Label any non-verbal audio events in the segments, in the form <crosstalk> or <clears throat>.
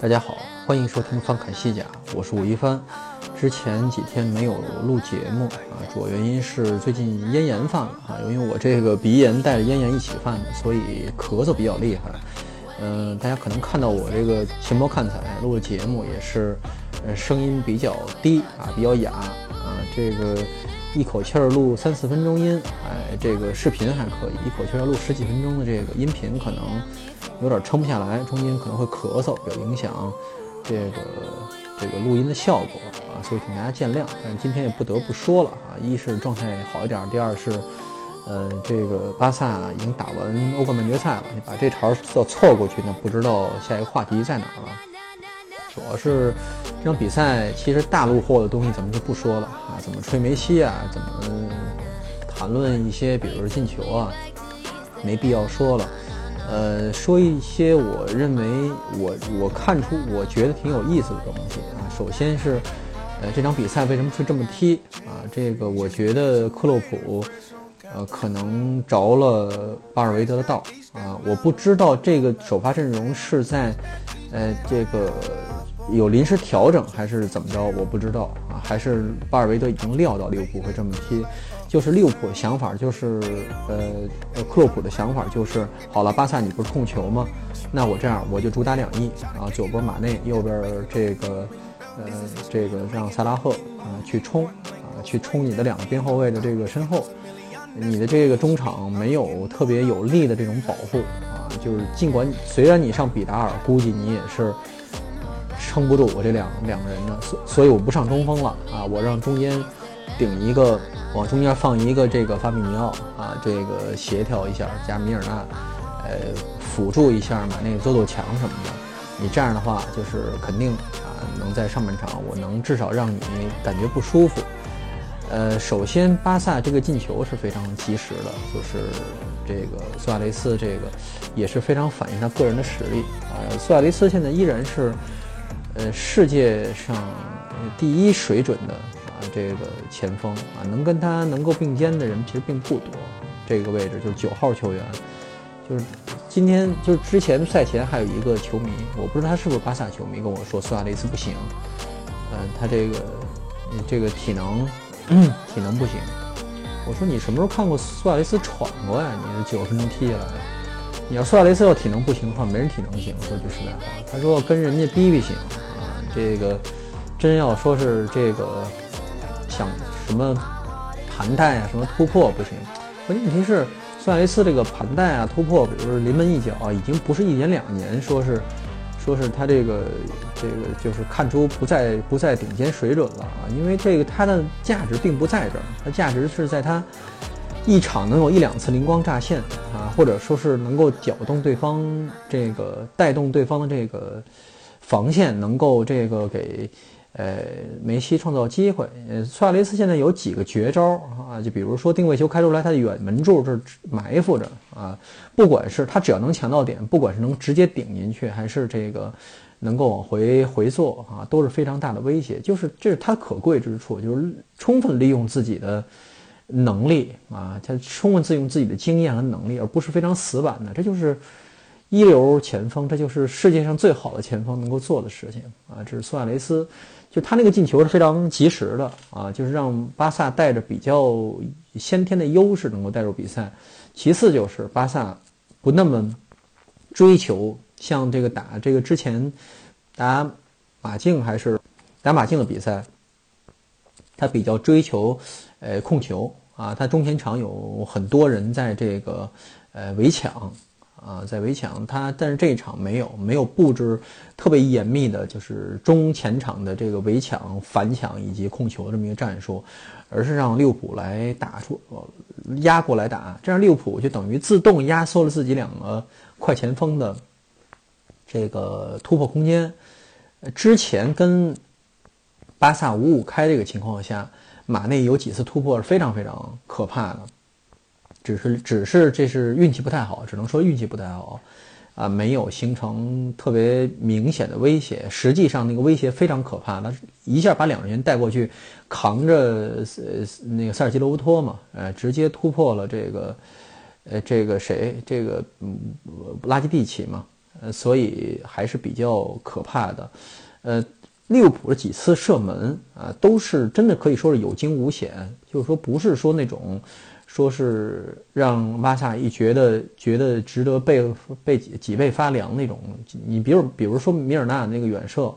大家好，欢迎收听《翻侃西甲》，我是吴一帆。之前几天没有录节目啊，主要原因是最近咽炎犯了啊，因为我这个鼻炎带着咽炎一起犯的，所以咳嗽比较厉害。嗯，大家可能看到我这个情报看彩录的节目也是，呃，声音比较低啊，比较哑啊，这个一口气儿录三四分钟音，哎，这个视频还可以，一口气儿录十几分钟的这个音频可能。有点撑不下来，中间可能会咳嗽，有影响这个这个录音的效果啊，所以请大家见谅。但今天也不得不说了啊，一是状态好一点，第二是，呃，这个巴萨已经打完欧冠半决赛了，你把这茬要错过去，那不知道下一个话题在哪儿了。主要是这场比赛，其实大陆货的东西咱们就不说了啊，怎么吹梅西啊，怎么谈论一些，比如说进球啊，没必要说了。呃，说一些我认为我我看出我觉得挺有意思的东西啊。首先是，呃，这场比赛为什么会这么踢啊？这个我觉得克洛普，呃，可能着了巴尔韦德的道啊。我不知道这个首发阵容是在，呃，这个有临时调整还是怎么着？我不知道啊。还是巴尔韦德已经料到利物浦会这么踢。就是利物浦的想法，就是呃呃，克洛普的想法就是，好了，巴萨你不是控球吗？那我这样我就主打两翼，然后左边马内，右边这个呃这个让萨拉赫啊去冲啊去冲你的两个边后卫的这个身后，你的这个中场没有特别有力的这种保护啊，就是尽管虽然你上比达尔，估计你也是撑不住我这两两个人的，所所以我不上中锋了啊，我让中间。顶一个，往中间放一个这个法比尼奥啊，这个协调一下加米尔纳，呃，辅助一下马内做做墙什么的。你这样的话，就是肯定啊，能在上半场我能至少让你感觉不舒服。呃，首先巴萨这个进球是非常及时的，就是这个苏亚雷斯这个也是非常反映他个人的实力啊。苏亚雷斯现在依然是呃世界上第一水准的。这个前锋啊，能跟他能够并肩的人其实并不多。这个位置就是九号球员，就是今天就是之前赛前还有一个球迷，我不知道他是不是巴萨球迷，跟我说苏亚雷斯不行，嗯，他这个这个体能体能不行。我说你什么时候看过苏亚雷斯闯过呀？你是九十分钟踢下来。你要苏亚雷斯要体能不行的话，没人体能行。说句实在话，他说跟人家逼逼行啊。这个真要说是这个。<laughs> 想什么盘带啊，什么突破不行。关键问题是，苏亚雷斯这个盘带啊、突破，比如说临门一脚啊，已经不是一年两年，说是说是他这个这个就是看出不在不在顶尖水准了啊。因为这个他的价值并不在这儿，他价值是在他一场能有一两次灵光乍现啊，或者说是能够搅动对方这个带动对方的这个防线，能够这个给。呃，梅西创造机会。呃，苏亚雷斯现在有几个绝招啊？就比如说定位球开出来，他的远门柱这埋伏着啊。不管是他只要能抢到点，不管是能直接顶进去，还是这个能够往回回做啊，都是非常大的威胁。就是这是他可贵之处，就是充分利用自己的能力啊，他充分自用自己的经验和能力，而不是非常死板的。这就是一流前锋，这就是世界上最好的前锋能够做的事情啊。这是苏亚雷斯。就他那个进球是非常及时的啊，就是让巴萨带着比较先天的优势能够带入比赛。其次就是巴萨不那么追求像这个打这个之前打马竞还是打马竞的比赛，他比较追求呃控球啊，他中前场有很多人在这个呃围抢啊，在围墙他，但是这一场没有没有布置特别严密的，就是中前场的这个围墙、反抢以及控球这么一个战术，而是让利物浦来打出压过来打，这样利物浦就等于自动压缩了自己两个快前锋的这个突破空间。之前跟巴萨五五开这个情况下，马内有几次突破是非常非常可怕的。只是，只是这是运气不太好，只能说运气不太好，啊，没有形成特别明显的威胁。实际上，那个威胁非常可怕，他一下把两个人带过去，扛着呃那个塞尔吉罗乌托嘛，呃，直接突破了这个，呃，这个谁，这个嗯拉基蒂奇嘛，呃，所以还是比较可怕的。呃，利物浦的几次射门啊，都是真的可以说是有惊无险，就是说不是说那种。说是让巴萨一觉得觉得值得背背脊脊背发凉那种，你比如比如说米尔纳那个远射，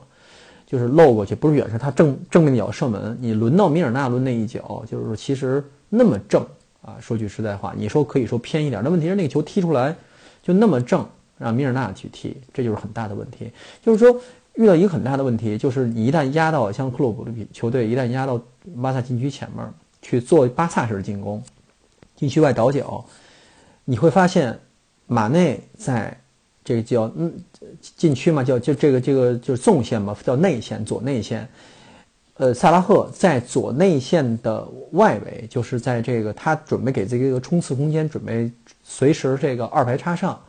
就是漏过去，不是远射，他正正面脚射门，你轮到米尔纳抡那一脚，就是其实那么正啊，说句实在话，你说可以说偏一点，那问题是那个球踢出来就那么正，让米尔纳去踢，这就是很大的问题。就是说遇到一个很大的问题，就是你一旦压到像克洛普的球队，一旦压到巴萨禁区前面去做巴萨式的进攻。禁区外倒脚，你会发现，马内在这个叫嗯禁区嘛，叫就这个这个就是纵线嘛，叫内线左内线。呃，萨拉赫在左内线的外围，就是在这个他准备给自己一个冲刺空间，准备随时这个二排插上。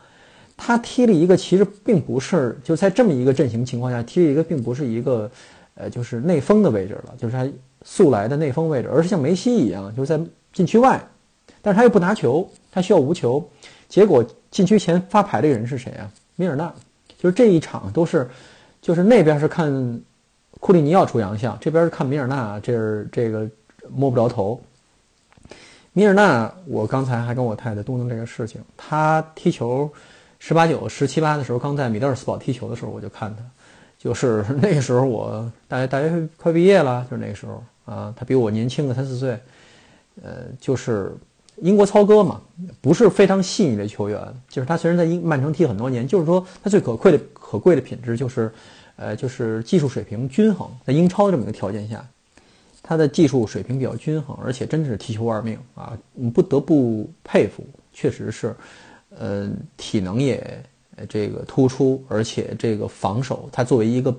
他踢了一个其实并不是就在这么一个阵型情况下踢了一个并不是一个呃就是内锋的位置了，就是他素来的内锋位置，而是像梅西一样，就是在禁区外。但是他又不拿球，他需要无球，结果禁区前发牌的人是谁啊？米尔纳，就是这一场都是，就是那边是看库利尼奥出洋相，这边是看米尔纳，这是这个摸不着头。米尔纳，我刚才还跟我太太嘟囔这个事情，他踢球十八九、十七八的时候，刚在米德尔斯堡踢球的时候，我就看他，就是 <laughs> 那个时候我大学大学快毕业了，就是那个时候啊，他比我年轻个三四岁，呃，就是。英国操哥嘛，不是非常细腻的球员，就是他虽然在英曼城踢很多年，就是说他最可贵的可贵的品质就是，呃，就是技术水平均衡。在英超这么一个条件下，他的技术水平比较均衡，而且真的是踢球玩命啊！你不得不佩服，确实是，呃，体能也这个突出，而且这个防守，他作为一个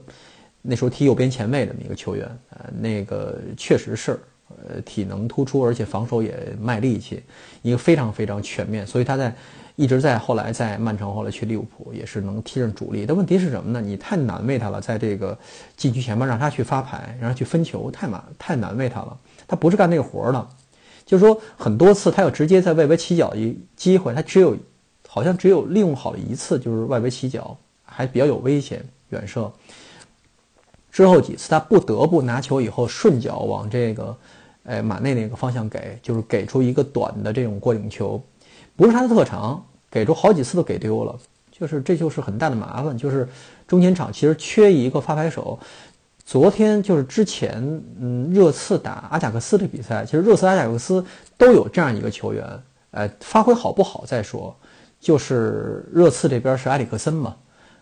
那时候踢右边前卫的一个球员，呃，那个确实是。呃，体能突出，而且防守也卖力气，一个非常非常全面。所以他在一直在后来在曼城，后来去利物浦也是能踢上主力。但问题是什么呢？你太难为他了，在这个禁区前面让他去发牌，让他去分球，太难太难为他了。他不是干那个活的，就是说很多次他要直接在外围起脚一机会，他只有好像只有利用好了一次，就是外围起脚还比较有危险远射。之后几次他不得不拿球以后顺脚往这个。哎，马内那个方向给，就是给出一个短的这种过顶球，不是他的特长，给出好几次都给丢了，就是这就是很大的麻烦，就是中前场其实缺一个发牌手。昨天就是之前，嗯，热刺打阿贾克斯的比赛，其实热刺、阿贾克斯都有这样一个球员，呃，发挥好不好再说，就是热刺这边是埃里克森嘛，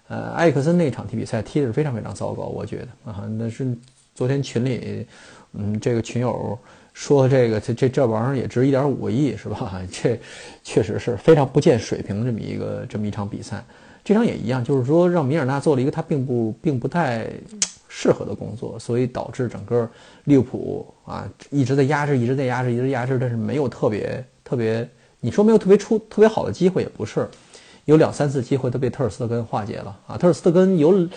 呃，埃里克森那场踢比赛踢的是非常非常糟糕，我觉得啊，那是昨天群里。嗯，这个群友说这个这这这玩意儿也值一点五个亿是吧？<laughs> 这确实是非常不见水平的这么一个这么一场比赛。这场也一样，就是说让米尔纳做了一个他并不并不太适合的工作，所以导致整个利物浦啊一直在压制，一直在压制，一直压制，但是没有特别特别，你说没有特别出特别好的机会也不是，有两三次机会都被特尔斯特根化解了啊。特尔斯特根有，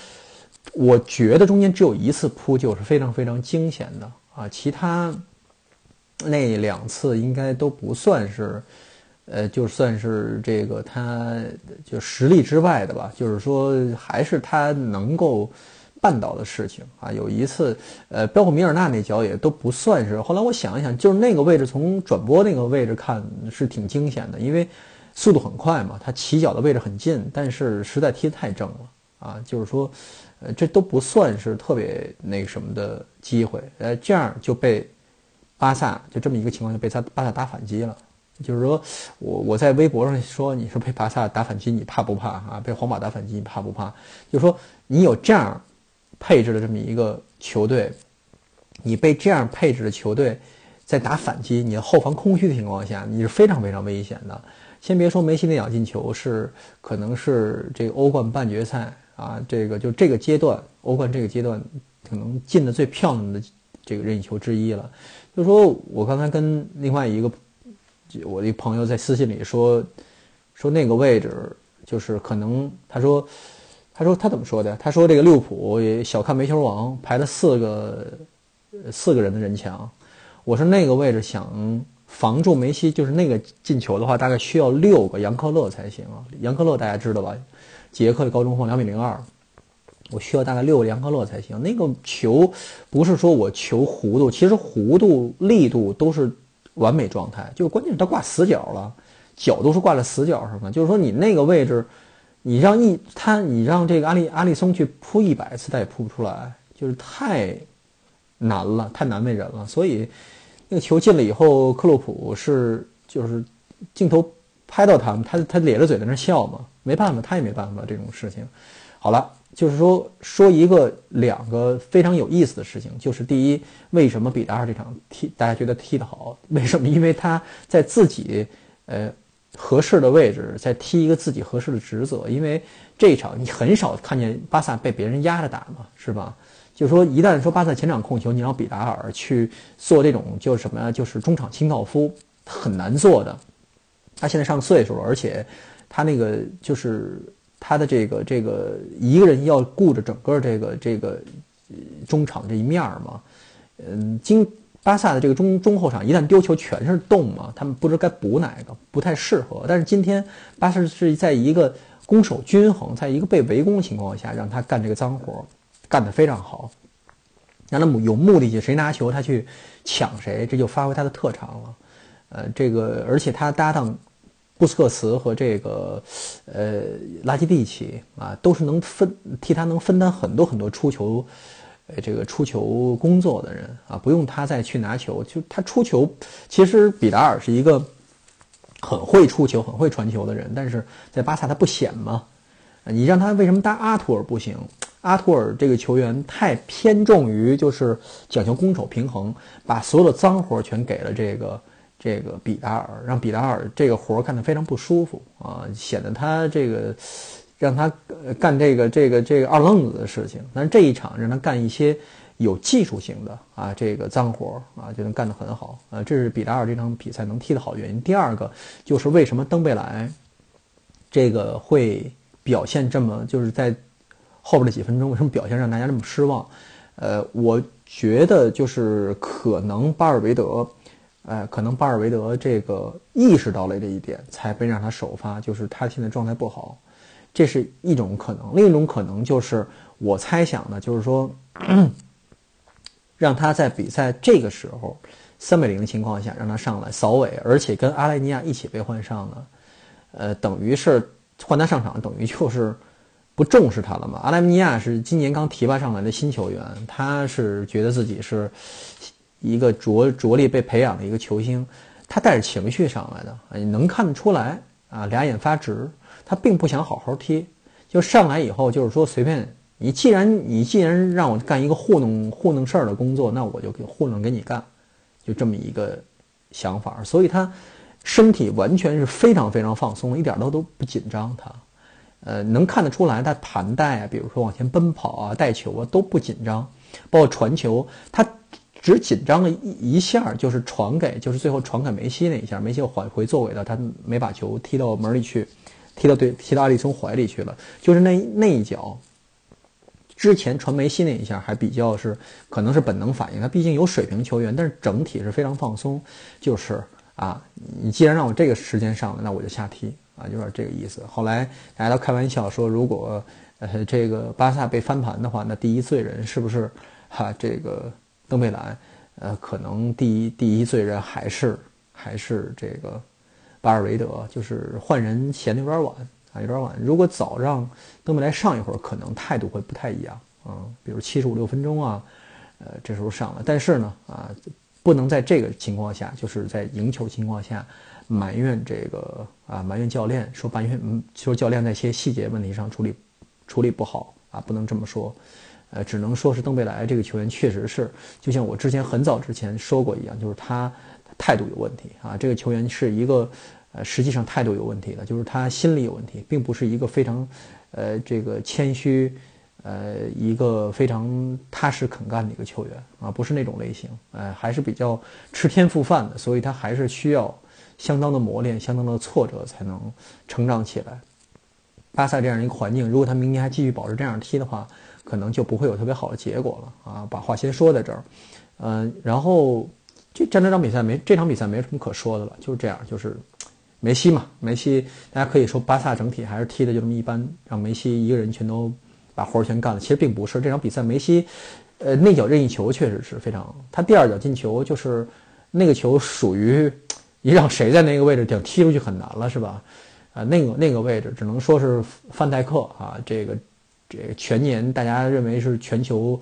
我觉得中间只有一次扑救是非常非常惊险的。啊，其他那两次应该都不算是，呃，就算是这个他就实力之外的吧。就是说，还是他能够办到的事情啊。有一次，呃，包括米尔纳那脚也都不算是。后来我想一想，就是那个位置从转播那个位置看是挺惊险的，因为速度很快嘛，他起脚的位置很近，但是实在踢得太正了啊。就是说。呃，这都不算是特别那什么的机会，呃，这样就被巴萨就这么一个情况就被他巴萨打反击了，就是说我我在微博上说你是被巴萨打反击，你怕不怕啊？被皇马打反击，你怕不怕？就是说你有这样配置的这么一个球队，你被这样配置的球队在打反击，你的后防空虚的情况下，你是非常非常危险的。先别说梅西那脚进球是可能是这个欧冠半决赛啊，这个就这个阶段欧冠这个阶段可能进的最漂亮的这个任意球之一了。就说我刚才跟另外一个我的一朋友在私信里说，说那个位置就是可能他说他说他怎么说的？他说这个利物浦也小看梅球王排了四个四个人的人墙，我说那个位置想。防住梅西就是那个进球的话，大概需要六个杨克勒才行啊。杨克勒大家知道吧？捷克的高中锋，两米零二，我需要大概六个杨克勒才行。那个球不是说我球弧度，其实弧度、力度都是完美状态，就关键是他挂死角了，脚都是挂在死角上的。就是说你那个位置，你让一他，你让这个阿里阿里松去扑一百次，他也扑不出来，就是太难了，太难为人了，所以。那个球进了以后，克洛普是就是镜头拍到他们，他他咧着嘴在那笑嘛，没办法，他也没办法这种事情。好了，就是说说一个两个非常有意思的事情，就是第一，为什么比达尔这场踢大家觉得踢得好？为什么？因为他在自己呃合适的位置，在踢一个自己合适的职责。因为这一场你很少看见巴萨被别人压着打嘛，是吧？就是说，一旦说巴萨前场控球，你让比达尔去做这种，就是什么呀？就是中场清道夫，很难做的。他现在上岁数了，而且他那个就是他的这个这个一个人要顾着整个这个这个中场这一面儿嘛。嗯，经巴萨的这个中中后场一旦丢球全是洞嘛，他们不知该补哪个，不太适合。但是今天巴萨是在一个攻守均衡，在一个被围攻的情况下，让他干这个脏活。干得非常好，让他有目的性，谁拿球他去抢谁，这就发挥他的特长了。呃，这个而且他搭档布斯克茨和这个呃拉基蒂奇啊，都是能分替他能分担很多很多出球，呃这个出球工作的人啊，不用他再去拿球，就他出球。其实比达尔是一个很会出球、很会传球的人，但是在巴萨他不显嘛。你让他为什么搭阿图尔不行？阿图尔这个球员太偏重于就是讲究攻守平衡，把所有的脏活全给了这个这个比达尔，让比达尔这个活干得非常不舒服啊，显得他这个让他干这个这个这个二愣子的事情。但是这一场让他干一些有技术性的啊这个脏活啊，就能干得很好啊，这是比达尔这场比赛能踢得好原因。第二个就是为什么登贝莱这个会表现这么就是在。后边的几分钟为什么表现让大家这么失望？呃，我觉得就是可能巴尔韦德，哎，可能巴尔维德这个意识到了这一点，才被让他首发，就是他现在状态不好，这是一种可能。另一种可能就是我猜想的，就是说，让他在比赛这个时候三比零的情况下让他上来扫尾，而且跟阿莱尼亚一起被换上了，呃，等于是换他上场，等于就是。不重视他了吗？阿莱尼亚是今年刚提拔上来的新球员，他是觉得自己是一个着着力被培养的一个球星，他带着情绪上来的，你能看得出来啊，俩眼发直，他并不想好好踢，就上来以后就是说随便你，既然你既然让我干一个糊弄糊弄事儿的工作，那我就给糊弄给你干，就这么一个想法，所以他身体完全是非常非常放松，一点都都不紧张，他。呃，能看得出来，他盘带啊，比如说往前奔跑啊、带球啊都不紧张，包括传球，他只紧张了一一下，就是传给，就是最后传给梅西那一下，梅西又返回座位了，他没把球踢到门里去，踢到对，踢到阿里松怀里去了，就是那那一脚，之前传梅西那一下还比较是可能是本能反应，他毕竟有水平球员，但是整体是非常放松，就是啊，你既然让我这个时间上了，那我就下踢。啊，有点这个意思。后来大家都开玩笑说，如果呃这个巴萨被翻盘的话，那第一罪人是不是哈 <laughs> 这个登贝莱？呃，可能第一第一罪人还是还是这个巴尔韦德，就是换人嫌的有点晚啊，有点晚。如果早让登贝莱上一会儿，可能态度会不太一样啊。比如七十五六分钟啊，呃这时候上了，但是呢啊，不能在这个情况下，就是在赢球情况下。埋怨这个啊，埋怨教练，说埋怨嗯，说教练在一些细节问题上处理处理不好啊，不能这么说，呃，只能说是登贝莱这个球员确实是，就像我之前很早之前说过一样，就是他态度有问题啊，这个球员是一个呃，实际上态度有问题的，就是他心理有问题，并不是一个非常呃这个谦虚。呃，一个非常踏实肯干的一个球员啊，不是那种类型，呃，还是比较吃天赋饭的，所以他还是需要相当的磨练、相当的挫折才能成长起来。巴萨这样一个环境，如果他明年还继续保持这样踢的话，可能就不会有特别好的结果了啊。把话先说在这儿，嗯，然后这战这场比赛没这场比赛没什么可说的了，就是这样，就是梅西嘛，梅西大家可以说巴萨整体还是踢的就这么一般，让梅西一个人全都。把活儿全干了，其实并不是这场比赛，梅西，呃，内脚任意球确实是非常，他第二脚进球就是那个球属于你让谁在那个位置想踢出去很难了，是吧？啊，那个那个位置只能说是范戴克啊，这个这个全年大家认为是全球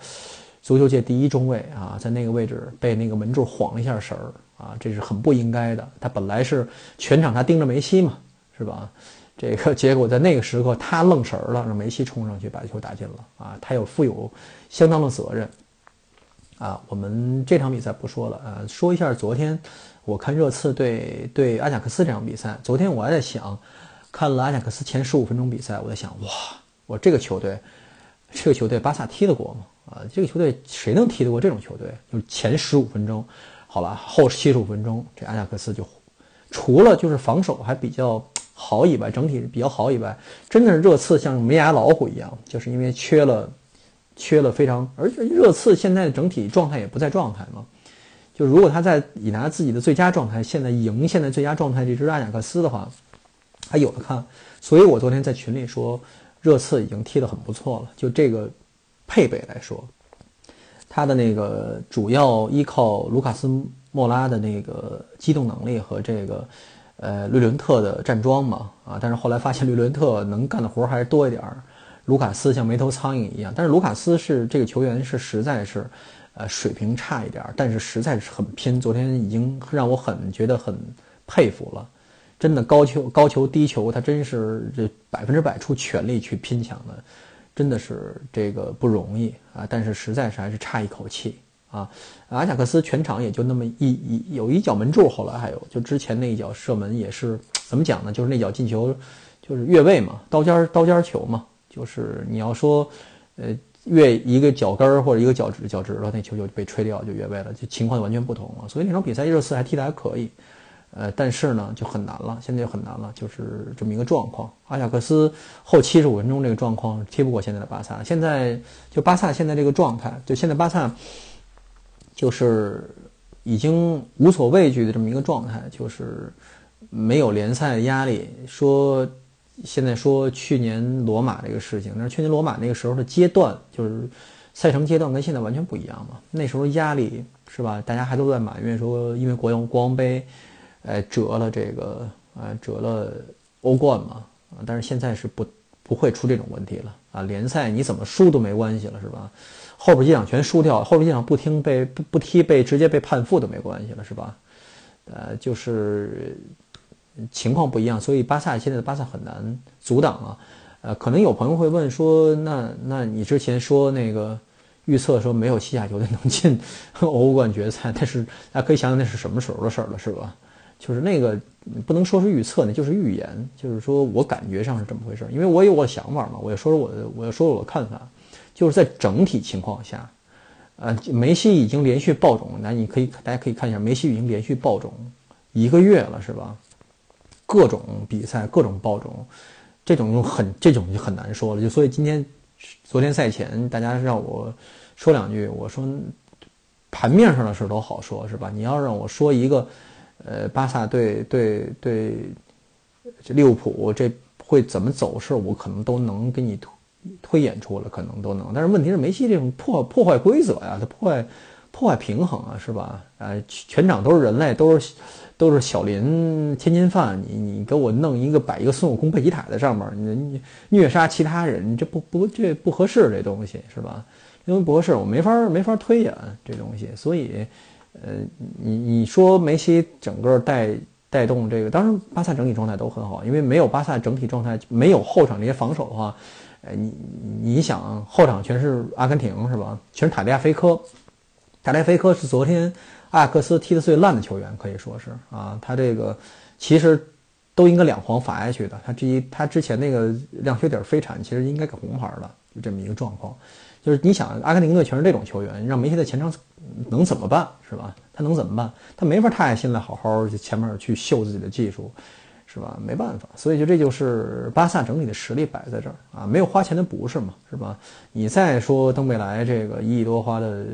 足球界第一中卫啊，在那个位置被那个门柱晃了一下神儿啊，这是很不应该的。他本来是全场他盯着梅西嘛，是吧？这个结果在那个时刻，他愣神儿了，让梅西冲上去把球打进了啊！他有负有相当的责任啊！我们这场比赛不说了啊，说一下昨天我看热刺对对阿贾克斯这场比赛。昨天我还在想，看了阿贾克斯前十五分钟比赛，我在想，哇，我这个球队，这个球队巴萨踢得过吗？啊，这个球队谁能踢得过这种球队？就是前十五分钟，好了，后七十五分钟，这阿贾克斯就除了就是防守还比较。好以外，整体比较好以外，真的是热刺像没牙老虎一样，就是因为缺了，缺了非常，而且热刺现在整体状态也不在状态嘛。就如果他在以拿自己的最佳状态，现在赢现在最佳状态这支阿贾克斯的话，还有的看。所以我昨天在群里说，热刺已经踢得很不错了。就这个配备来说，他的那个主要依靠卢卡斯莫拉的那个机动能力和这个。呃，绿伦特的站桩嘛，啊，但是后来发现 <laughs> 绿伦特能干的活还是多一点儿，卢卡斯像没头苍蝇一样。但是卢卡斯是这个球员是实在是，呃，水平差一点儿，但是实在是很拼。昨天已经让我很觉得很佩服了，真的高球高球低球，他真是这百分之百出全力去拼抢的，真的是这个不容易啊。但是实在是还是差一口气。啊，阿贾克斯全场也就那么一一有一脚门柱，后来还有就之前那一脚射门也是怎么讲呢？就是那脚进球，就是越位嘛，刀尖刀尖球嘛，就是你要说，呃，越一个脚跟儿或者一个脚趾脚趾头，那球就被吹掉就越位了，就情况完全不同了。所以那场比赛热刺还踢得还可以，呃，但是呢就很难了，现在就很难了，就是这么一个状况。阿贾克斯后七十五分钟这个状况踢不过现在的巴萨，现在就巴萨现在这个状态，就现在巴萨。就是已经无所畏惧的这么一个状态，就是没有联赛的压力。说现在说去年罗马这个事情，但是去年罗马那个时候的阶段，就是赛程阶段跟现在完全不一样嘛。那时候压力是吧？大家还都在埋怨说，因为国王国王杯，哎，折了这个呃，折了欧冠嘛。但是现在是不不会出这种问题了啊！联赛你怎么输都没关系了，是吧？后边几场全输掉，后边几场不听被不不踢被直接被判负都没关系了，是吧？呃，就是情况不一样，所以巴萨现在的巴萨很难阻挡啊。呃，可能有朋友会问说，那那你之前说那个预测说没有西甲球队能进 <laughs> 欧冠决赛，但是大家可以想想那是什么时候的事儿了，是吧？就是那个不能说是预测，那就是预言，就是说我感觉上是这么回事，因为我有我的想法嘛，我要说说我的，我要说说我的看法。就是在整体情况下，呃，梅西已经连续爆种，那你可以大家可以看一下，梅西已经连续爆种一个月了，是吧？各种比赛，各种爆种，这种很这种就很难说了。就所以今天昨天赛前，大家让我说两句，我说盘面上的事都好说，是吧？你要让我说一个，呃，巴萨对对对，这利物浦这会怎么走势，我可能都能给你。推推演出了可能都能，但是问题是梅西这种破破坏规则呀，他破坏破坏平衡啊，是吧？呃，全场都是人类，都是都是小林天津犯，你你给我弄一个摆一个孙悟空贝吉塔在上面，你虐杀其他人，这不不这不合适，这东西是吧？因为不合适，我没法没法推演这东西，所以，呃，你你说梅西整个带带动这个。当然，巴萨整体状态都很好，因为没有巴萨整体状态，没有后场这些防守的话，呃，你你想后场全是阿根廷是吧？全是塔利亚菲科，塔利亚菲科是昨天阿克斯踢得最烂的球员，可以说是啊，他这个其实都应该两黄罚下去的。他之一他之前那个亮靴底飞铲，其实应该给红牌了，就这么一个状况。就是你想，阿根廷队全是这种球员，让梅西在前场能怎么办，是吧？他能怎么办？他没法太爱现在好好前面去秀自己的技术，是吧？没办法，所以就这就是巴萨整体的实力摆在这儿啊，没有花钱的不是嘛，是吧？你再说登贝莱这个一亿多花的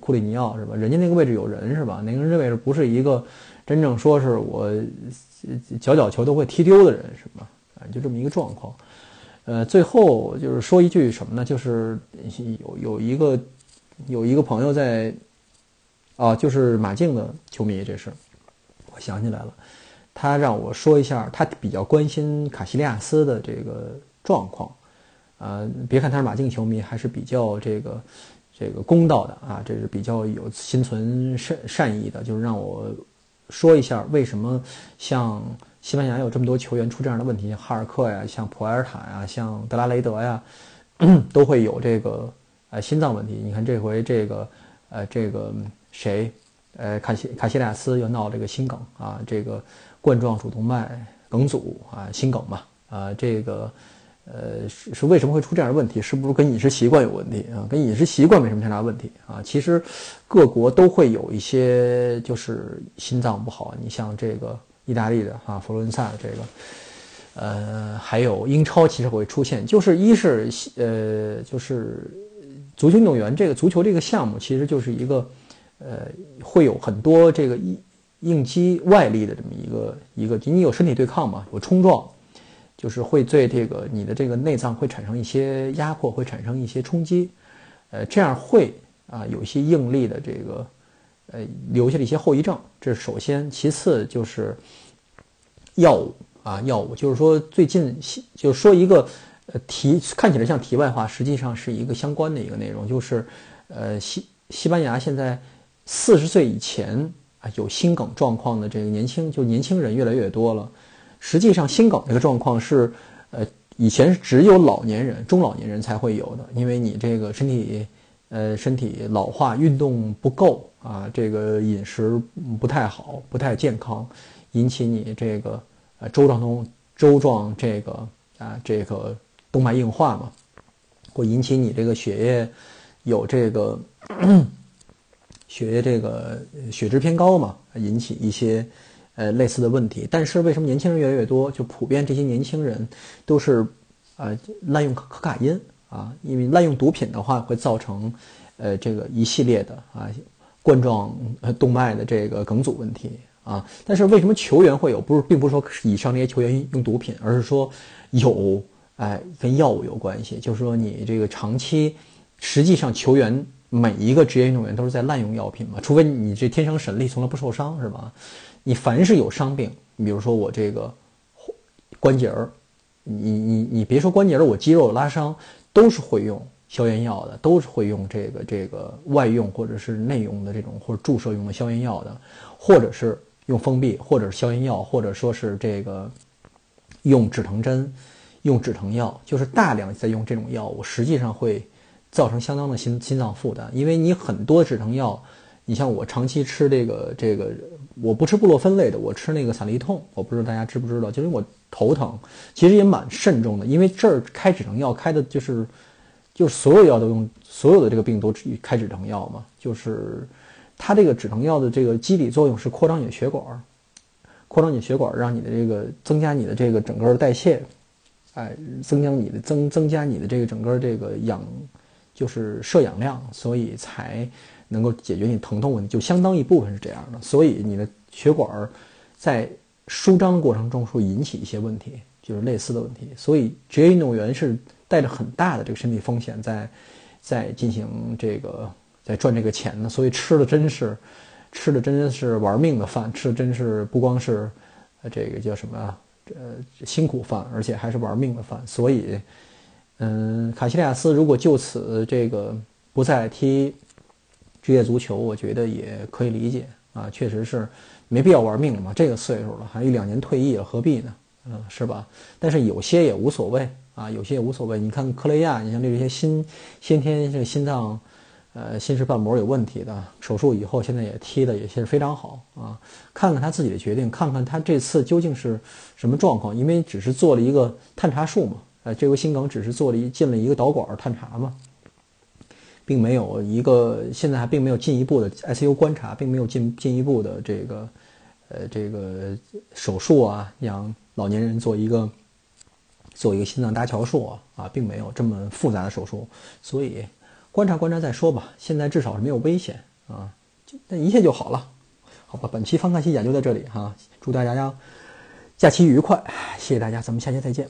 库里尼奥是吧？人家那个位置有人是吧？那个人位置不是一个真正说是我脚脚球都会踢丢的人是吧？啊，就这么一个状况。呃，最后就是说一句什么呢？就是有有一个有一个朋友在，啊，就是马竞的球迷，这是我想起来了，他让我说一下，他比较关心卡西利亚斯的这个状况，啊，别看他是马竞球迷，还是比较这个这个公道的啊，这是比较有心存善善意的，就是让我说一下为什么像。西班牙有这么多球员出这样的问题，哈尔克呀，像普埃尔塔呀，像德拉雷德呀，<clears throat> 都会有这个呃心脏问题。你看这回这个呃这个谁呃卡西卡西利亚斯又闹这个心梗啊，这个冠状主动脉梗阻啊，心梗嘛啊，这个呃是是为什么会出这样的问题？是不是跟饮食习惯有问题啊？跟饮食习惯没什么太大问题啊。其实各国都会有一些就是心脏不好，你像这个。意大利的啊，佛罗伦萨的这个，呃，还有英超其实会出现，就是一是呃，就是足球运动员这个足球这个项目，其实就是一个呃，会有很多这个应应激外力的这么一个一个，你有身体对抗嘛，有冲撞，就是会对这个你的这个内脏会产生一些压迫，会产生一些冲击，呃，这样会啊有一些应力的这个。呃，留下了一些后遗症，这是首先。其次就是药物啊，药物就是说最近就说一个呃题看起来像题外话，实际上是一个相关的一个内容，就是呃西西班牙现在四十岁以前啊有心梗状况的这个年轻就年轻人越来越多了。实际上心梗这个状况是呃以前只有老年人、中老年人才会有的，因为你这个身体。呃，身体老化，运动不够啊，这个饮食不太好，不太健康，引起你这个呃周状中周状这个啊这个动脉硬化嘛，会引起你这个血液有这个 <clears throat> 血液这个血脂偏高嘛，引起一些呃类似的问题。但是为什么年轻人越来越多？就普遍这些年轻人都是啊滥用可可卡因。啊，因为滥用毒品的话，会造成，呃，这个一系列的啊冠状动脉的这个梗阻问题啊。但是为什么球员会有？不是，并不是说以上那些球员用毒品，而是说有，哎，跟药物有关系。就是说你这个长期，实际上球员每一个职业运动员都是在滥用药品嘛，除非你这天生神力，从来不受伤，是吧？你凡是有伤病，比如说我这个关节儿，你你你别说关节儿，我肌肉拉伤。都是会用消炎药的，都是会用这个这个外用或者是内用的这种或者注射用的消炎药的，或者是用封闭，或者是消炎药，或者说是这个用止疼针、用止疼药，就是大量在用这种药物，实际上会造成相当的心心脏负担，因为你很多止疼药，你像我长期吃这个这个，我不吃布洛芬类的，我吃那个散利痛，我不知道大家知不知道，就是我。头疼，其实也蛮慎重的，因为这儿开止疼药开的就是，就是所有药都用所有的这个病都开止疼药嘛，就是它这个止疼药的这个机理作用是扩张你的血管，扩张你的血管，让你的这个增加你的这个整个代谢，哎，增加你的增增加你的这个整个这个氧，就是摄氧量，所以才能够解决你疼痛问题，就相当一部分是这样的，所以你的血管在。舒张过程中会引起一些问题，就是类似的问题，所以职业运动员是带着很大的这个身体风险在，在进行这个在赚这个钱呢，所以吃的真是，吃的真是玩命的饭，吃的真是不光是，这个叫什么呃，辛苦饭，而且还是玩命的饭，所以，嗯，卡西利亚斯如果就此这个不再踢职业足球，我觉得也可以理解啊，确实是没必要玩命了嘛，这个岁数了，还有一两年退役了，何必呢？嗯，是吧？但是有些也无所谓啊，有些也无所谓。你看克雷亚，你像这些心先天这心脏，呃，心室瓣膜有问题的，手术以后现在也踢的也是非常好啊。看看他自己的决定，看看他这次究竟是什么状况，因为只是做了一个探查术嘛，呃，这回心梗只是做了一进了一个导管探查嘛，并没有一个现在还并没有进一步的 ICU 观察，并没有进进一步的这个呃这个手术啊，让。老年人做一个做一个心脏搭桥术啊，并没有这么复杂的手术，所以观察观察再说吧。现在至少是没有危险啊，就那一切就好了。好吧，本期方看西讲就在这里哈，祝大家假期愉快，谢谢大家，咱们下期再见。